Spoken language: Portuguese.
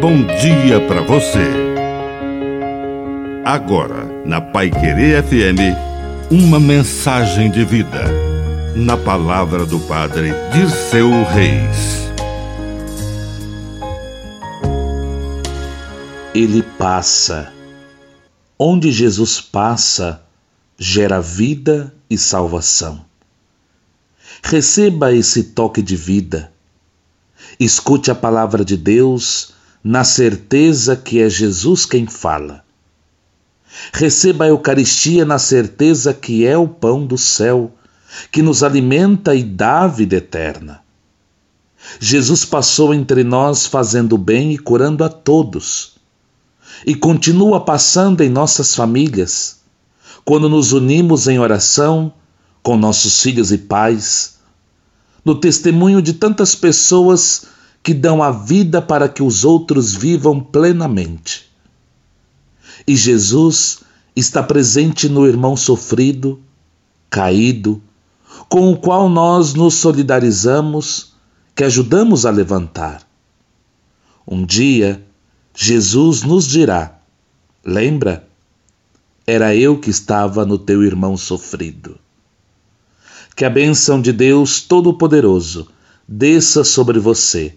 bom dia para você. Agora, na Pai Querer FM, uma mensagem de vida. Na palavra do Padre Dirceu Reis. Ele passa. Onde Jesus passa, gera vida e salvação. Receba esse toque de vida. Escute a palavra de Deus na certeza que é Jesus quem fala. Receba a Eucaristia na certeza que é o pão do céu, que nos alimenta e dá a vida eterna. Jesus passou entre nós fazendo bem e curando a todos. E continua passando em nossas famílias, quando nos unimos em oração com nossos filhos e pais, no testemunho de tantas pessoas que dão a vida para que os outros vivam plenamente. E Jesus está presente no irmão sofrido, caído, com o qual nós nos solidarizamos, que ajudamos a levantar. Um dia, Jesus nos dirá: Lembra? Era eu que estava no teu irmão sofrido. Que a bênção de Deus Todo-Poderoso desça sobre você